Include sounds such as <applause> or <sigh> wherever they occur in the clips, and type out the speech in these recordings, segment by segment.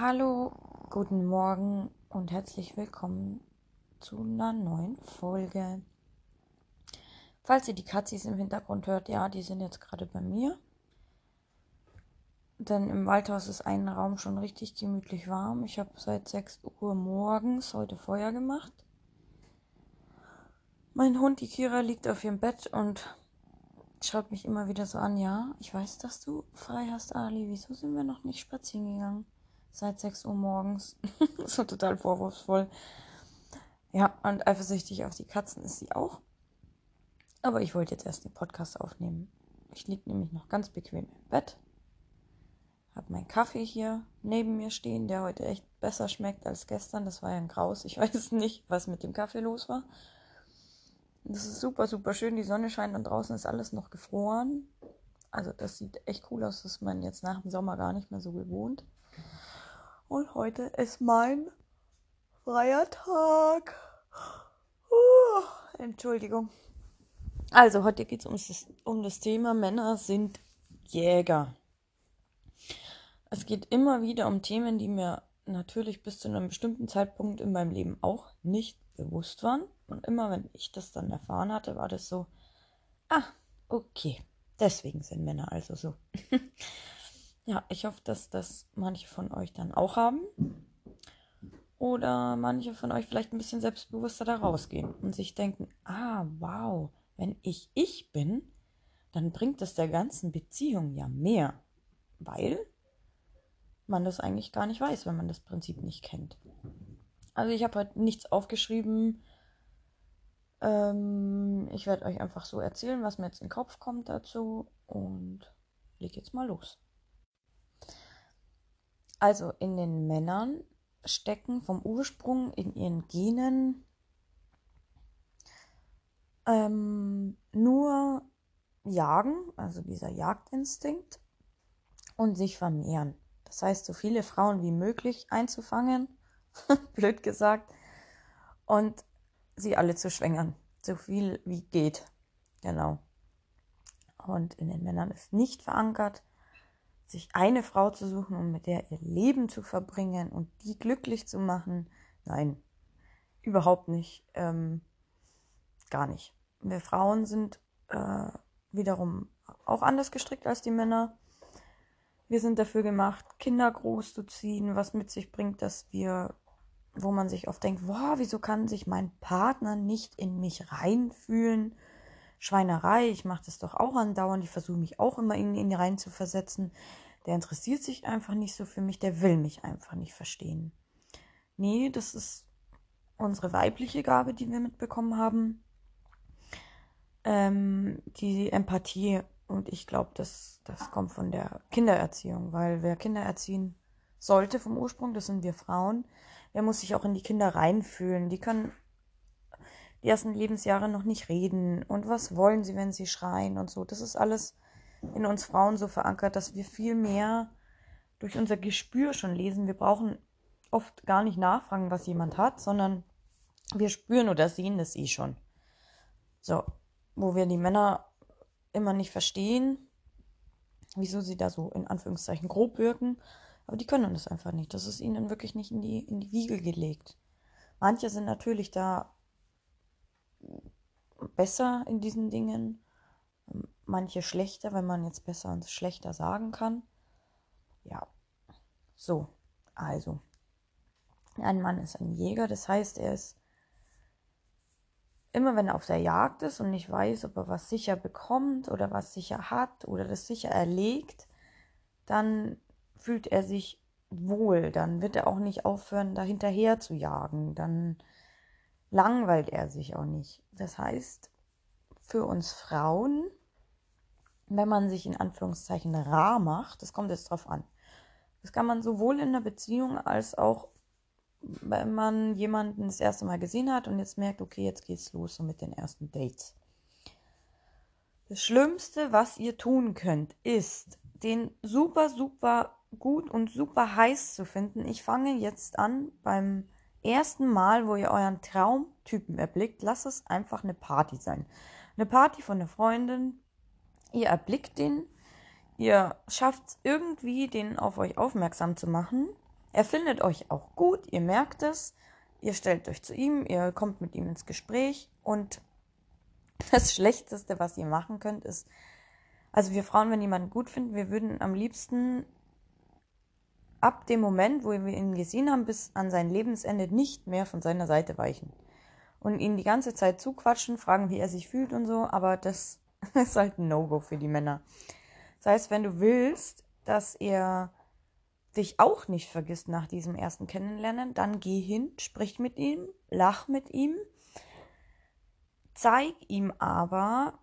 Hallo, guten Morgen und herzlich willkommen zu einer neuen Folge. Falls ihr die Katzis im Hintergrund hört, ja, die sind jetzt gerade bei mir. Denn im Waldhaus ist ein Raum schon richtig gemütlich warm. Ich habe seit 6 Uhr morgens heute Feuer gemacht. Mein Hund, die Kira, liegt auf ihrem Bett und schaut mich immer wieder so an. Ja, ich weiß, dass du frei hast, Ali. Wieso sind wir noch nicht spazieren gegangen? Seit 6 Uhr morgens. <laughs> so total vorwurfsvoll. Ja, und eifersüchtig auf die Katzen ist sie auch. Aber ich wollte jetzt erst den Podcast aufnehmen. Ich liege nämlich noch ganz bequem im Bett. Hab meinen Kaffee hier neben mir stehen, der heute echt besser schmeckt als gestern. Das war ja ein Graus. Ich <laughs> weiß nicht, was mit dem Kaffee los war. Das ist super, super schön. Die Sonne scheint und draußen ist alles noch gefroren. Also das sieht echt cool aus, dass man jetzt nach dem Sommer gar nicht mehr so gewohnt. Und heute ist mein freier Tag. Uh, Entschuldigung. Also, heute geht es um um das Thema Männer sind Jäger. Es geht immer wieder um Themen, die mir natürlich bis zu einem bestimmten Zeitpunkt in meinem Leben auch nicht bewusst waren. Und immer wenn ich das dann erfahren hatte, war das so, ah, okay, deswegen sind Männer also so. <laughs> ja, ich hoffe, dass das manche von euch dann auch haben. Oder manche von euch vielleicht ein bisschen selbstbewusster da rausgehen und sich denken, ah, wow, wenn ich ich bin, dann bringt das der ganzen Beziehung ja mehr. Weil man das eigentlich gar nicht weiß, wenn man das Prinzip nicht kennt. Also ich habe heute nichts aufgeschrieben. Ähm, ich werde euch einfach so erzählen, was mir jetzt in den Kopf kommt dazu und leg jetzt mal los. Also in den Männern stecken vom Ursprung in ihren Genen ähm, nur Jagen, also dieser Jagdinstinkt und sich vermehren. Das heißt, so viele Frauen wie möglich einzufangen, <laughs> blöd gesagt, und sie alle zu schwängern. So viel wie geht. Genau. Und in den Männern ist nicht verankert, sich eine Frau zu suchen und mit der ihr Leben zu verbringen und die glücklich zu machen. Nein, überhaupt nicht. Ähm, gar nicht. Wir Frauen sind äh, wiederum auch anders gestrickt als die Männer. Wir sind dafür gemacht, Kinder großzuziehen, was mit sich bringt, dass wir, wo man sich oft denkt, wow, wieso kann sich mein Partner nicht in mich reinfühlen? Schweinerei, ich mache das doch auch andauernd, ich versuche mich auch immer in ihn rein zu versetzen. Der interessiert sich einfach nicht so für mich, der will mich einfach nicht verstehen. Nee, das ist unsere weibliche Gabe, die wir mitbekommen haben. Ähm, die Empathie und ich glaube, das, das kommt von der Kindererziehung, weil wer Kinder erziehen sollte vom Ursprung, das sind wir Frauen, der muss sich auch in die Kinder reinfühlen. Die können die ersten Lebensjahre noch nicht reden und was wollen sie, wenn sie schreien und so. Das ist alles in uns Frauen so verankert, dass wir viel mehr durch unser Gespür schon lesen. Wir brauchen oft gar nicht nachfragen, was jemand hat, sondern wir spüren oder sehen das eh schon. So, wo wir die Männer immer nicht verstehen, wieso sie da so in Anführungszeichen grob wirken. Aber die können das einfach nicht. Das ist ihnen wirklich nicht in die, in die Wiege gelegt. Manche sind natürlich da besser in diesen Dingen, manche schlechter, wenn man jetzt besser und schlechter sagen kann. Ja, so, also. Ein Mann ist ein Jäger, das heißt, er ist immer wenn er auf der Jagd ist und nicht weiß, ob er was sicher bekommt oder was sicher hat oder das sicher erlegt, dann fühlt er sich wohl, dann wird er auch nicht aufhören, da hinterher zu jagen, dann langweilt er sich auch nicht. Das heißt, für uns Frauen, wenn man sich in Anführungszeichen rar macht, das kommt jetzt drauf an. Das kann man sowohl in der Beziehung als auch wenn man jemanden das erste Mal gesehen hat und jetzt merkt, okay, jetzt geht's los so mit den ersten Dates. Das Schlimmste, was ihr tun könnt, ist, den super, super gut und super heiß zu finden. Ich fange jetzt an beim ersten Mal, wo ihr euren Traumtypen erblickt, lasst es einfach eine Party sein. Eine Party von einer Freundin. Ihr erblickt den, ihr schafft es irgendwie, den auf euch aufmerksam zu machen Er findet euch auch gut, ihr merkt es, ihr stellt euch zu ihm, ihr kommt mit ihm ins Gespräch und <laughs> das Schlechteste, was ihr machen könnt, ist, also wir Frauen, wenn jemanden gut finden, wir würden am liebsten ab dem Moment, wo wir ihn gesehen haben, bis an sein Lebensende nicht mehr von seiner Seite weichen. Und ihn die ganze Zeit zuquatschen, fragen, wie er sich fühlt und so, aber das <laughs> ist halt ein No-Go für die Männer. Das heißt, wenn du willst, dass er dich auch nicht vergisst nach diesem ersten Kennenlernen, dann geh hin, sprich mit ihm, lach mit ihm, zeig ihm aber,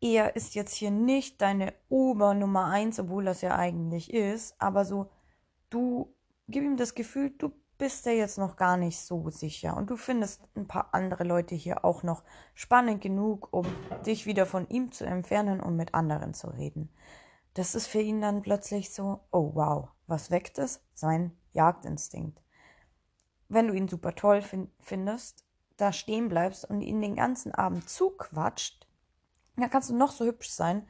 er ist jetzt hier nicht deine Obernummer eins, obwohl das ja eigentlich ist, aber so, du gib ihm das Gefühl, du bist dir jetzt noch gar nicht so sicher und du findest ein paar andere Leute hier auch noch spannend genug, um dich wieder von ihm zu entfernen und mit anderen zu reden. Das ist für ihn dann plötzlich so, oh wow, was weckt es? Sein Jagdinstinkt. Wenn du ihn super toll find, findest, da stehen bleibst und ihn den ganzen Abend zuquatscht, dann kannst du noch so hübsch sein,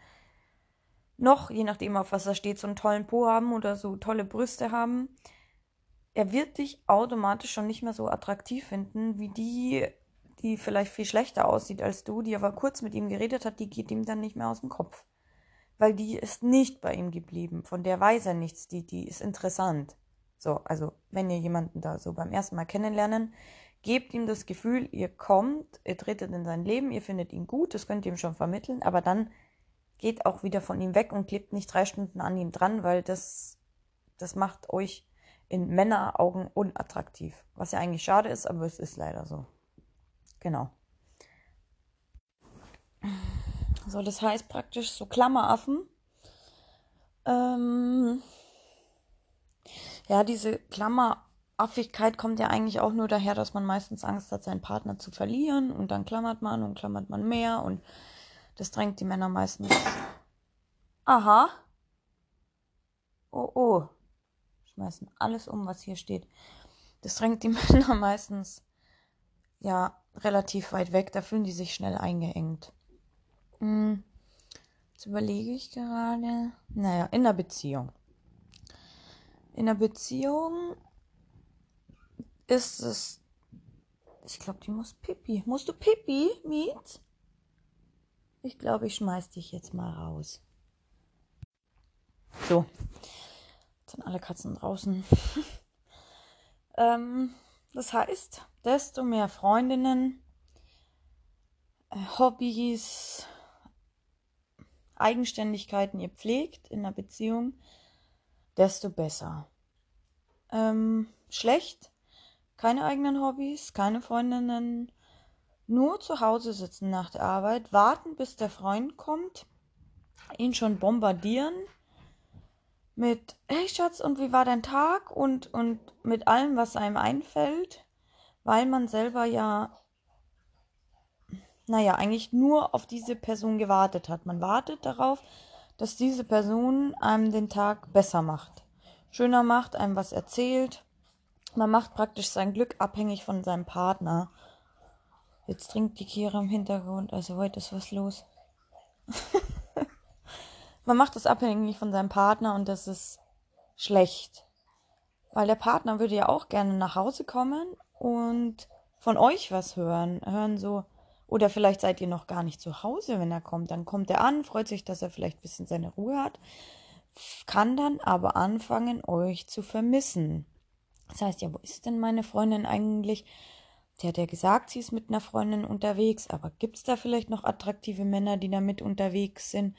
noch, je nachdem auf was er steht, so einen tollen Po haben oder so tolle Brüste haben. Er wird dich automatisch schon nicht mehr so attraktiv finden, wie die, die vielleicht viel schlechter aussieht als du, die aber kurz mit ihm geredet hat, die geht ihm dann nicht mehr aus dem Kopf. Weil die ist nicht bei ihm geblieben. Von der weiß er nichts, die, die ist interessant. So, also wenn ihr jemanden da so beim ersten Mal kennenlernen, gebt ihm das Gefühl, ihr kommt, ihr tretet in sein Leben, ihr findet ihn gut, das könnt ihr ihm schon vermitteln, aber dann geht auch wieder von ihm weg und klebt nicht drei Stunden an ihm dran, weil das, das macht euch in Männeraugen unattraktiv. Was ja eigentlich schade ist, aber es ist leider so. Genau. So, das heißt praktisch so Klammeraffen. Ähm, ja, diese Klammeraffigkeit kommt ja eigentlich auch nur daher, dass man meistens Angst hat, seinen Partner zu verlieren und dann klammert man und klammert man mehr und das drängt die Männer meistens. Aha. Oh, oh. Schmeißen alles um, was hier steht. Das drängt die <laughs> Männer meistens ja relativ weit weg. Da fühlen die sich schnell eingeengt. Hm. Jetzt überlege ich gerade. Naja, in der Beziehung. In der Beziehung ist es. Ich glaube, die muss Pipi. Musst du Pipi, Miet? Ich glaube, ich schmeiß dich jetzt mal raus. So. Jetzt sind alle Katzen draußen. <laughs> ähm, das heißt, desto mehr Freundinnen, äh, Hobbys, Eigenständigkeiten ihr pflegt in einer Beziehung, desto besser. Ähm, schlecht, keine eigenen Hobbys, keine Freundinnen, nur zu Hause sitzen nach der Arbeit, warten, bis der Freund kommt, ihn schon bombardieren mit Hey Schatz, und wie war dein Tag? Und, und mit allem, was einem einfällt, weil man selber ja, naja, eigentlich nur auf diese Person gewartet hat. Man wartet darauf, dass diese Person einem den Tag besser macht, schöner macht, einem was erzählt. Man macht praktisch sein Glück abhängig von seinem Partner. Jetzt trinkt die Kira im Hintergrund, also heute ist was los. <laughs> Man macht das abhängig von seinem Partner und das ist schlecht. Weil der Partner würde ja auch gerne nach Hause kommen und von euch was hören. Hören so, oder vielleicht seid ihr noch gar nicht zu Hause, wenn er kommt. Dann kommt er an, freut sich, dass er vielleicht ein bisschen seine Ruhe hat, kann dann aber anfangen, euch zu vermissen. Das heißt, ja, wo ist denn meine Freundin eigentlich? Sie hat ja gesagt, sie ist mit einer Freundin unterwegs, aber gibt es da vielleicht noch attraktive Männer, die da mit unterwegs sind?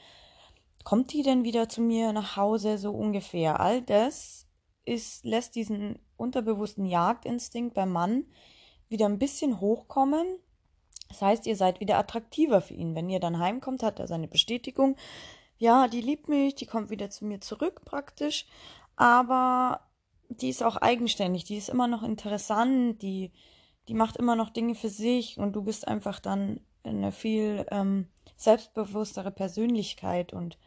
Kommt die denn wieder zu mir nach Hause, so ungefähr? All das ist, lässt diesen unterbewussten Jagdinstinkt beim Mann wieder ein bisschen hochkommen. Das heißt, ihr seid wieder attraktiver für ihn. Wenn ihr dann heimkommt, hat er seine Bestätigung. Ja, die liebt mich, die kommt wieder zu mir zurück praktisch. Aber die ist auch eigenständig, die ist immer noch interessant, die die macht immer noch Dinge für sich und du bist einfach dann eine viel ähm, selbstbewusstere Persönlichkeit und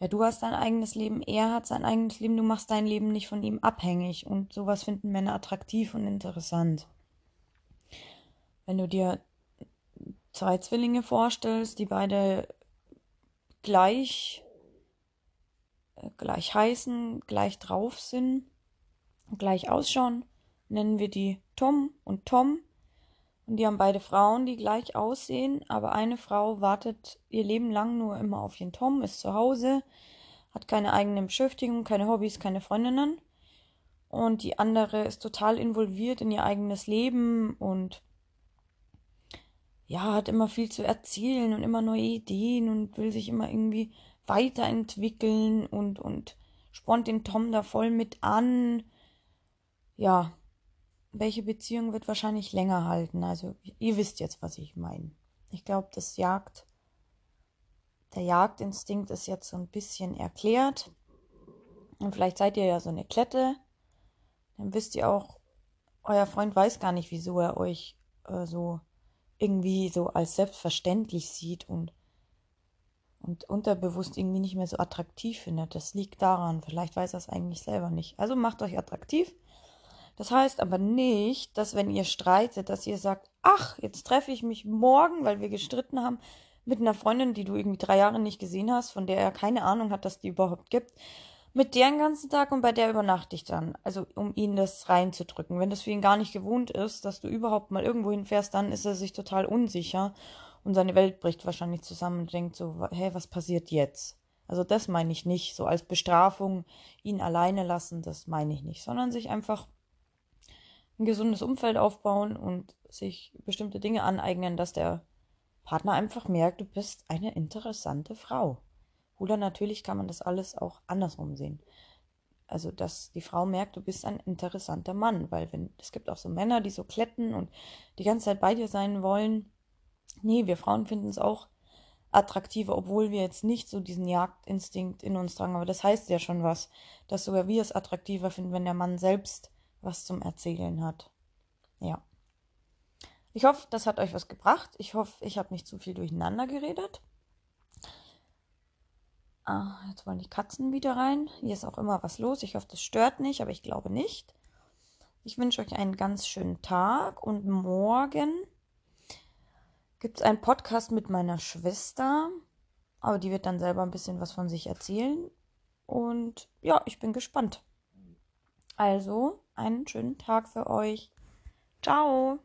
ja, du hast dein eigenes Leben, er hat sein eigenes Leben, du machst dein Leben nicht von ihm abhängig und sowas finden Männer attraktiv und interessant. Wenn du dir zwei Zwillinge vorstellst, die beide gleich, äh, gleich heißen, gleich drauf sind, gleich ausschauen, nennen wir die Tom und Tom. Und die haben beide Frauen, die gleich aussehen, aber eine Frau wartet ihr Leben lang nur immer auf ihren Tom, ist zu Hause, hat keine eigene Beschäftigung, keine Hobbys, keine Freundinnen. Und die andere ist total involviert in ihr eigenes Leben und ja, hat immer viel zu erzählen und immer neue Ideen und will sich immer irgendwie weiterentwickeln und, und spornt den Tom da voll mit an. Ja, welche Beziehung wird wahrscheinlich länger halten? Also, ihr wisst jetzt, was ich meine. Ich glaube, das Jagd, der Jagdinstinkt ist jetzt so ein bisschen erklärt. Und vielleicht seid ihr ja so eine Klette. Dann wisst ihr auch, euer Freund weiß gar nicht, wieso er euch äh, so irgendwie so als selbstverständlich sieht und, und unterbewusst irgendwie nicht mehr so attraktiv findet. Das liegt daran. Vielleicht weiß er es eigentlich selber nicht. Also macht euch attraktiv. Das heißt aber nicht, dass wenn ihr streitet, dass ihr sagt, ach, jetzt treffe ich mich morgen, weil wir gestritten haben, mit einer Freundin, die du irgendwie drei Jahre nicht gesehen hast, von der er keine Ahnung hat, dass die überhaupt gibt mit der den ganzen Tag und bei der übernachte ich dann. Also um ihn das reinzudrücken. Wenn das für ihn gar nicht gewohnt ist, dass du überhaupt mal irgendwo hinfährst, dann ist er sich total unsicher und seine Welt bricht wahrscheinlich zusammen und denkt so, hä, was passiert jetzt? Also das meine ich nicht, so als Bestrafung ihn alleine lassen, das meine ich nicht, sondern sich einfach ein gesundes Umfeld aufbauen und sich bestimmte Dinge aneignen, dass der Partner einfach merkt, du bist eine interessante Frau. Oder natürlich kann man das alles auch andersrum sehen. Also, dass die Frau merkt, du bist ein interessanter Mann, weil wenn, es gibt auch so Männer, die so kletten und die ganze Zeit bei dir sein wollen. Nee, wir Frauen finden es auch attraktiver, obwohl wir jetzt nicht so diesen Jagdinstinkt in uns tragen. Aber das heißt ja schon was, dass sogar wir es attraktiver finden, wenn der Mann selbst was zum Erzählen hat. Ja. Ich hoffe, das hat euch was gebracht. Ich hoffe, ich habe nicht zu viel durcheinander geredet. Ah, jetzt wollen die Katzen wieder rein. Hier ist auch immer was los. Ich hoffe, das stört nicht, aber ich glaube nicht. Ich wünsche euch einen ganz schönen Tag und morgen gibt es einen Podcast mit meiner Schwester. Aber die wird dann selber ein bisschen was von sich erzählen. Und ja, ich bin gespannt. Also, einen schönen Tag für euch. Ciao.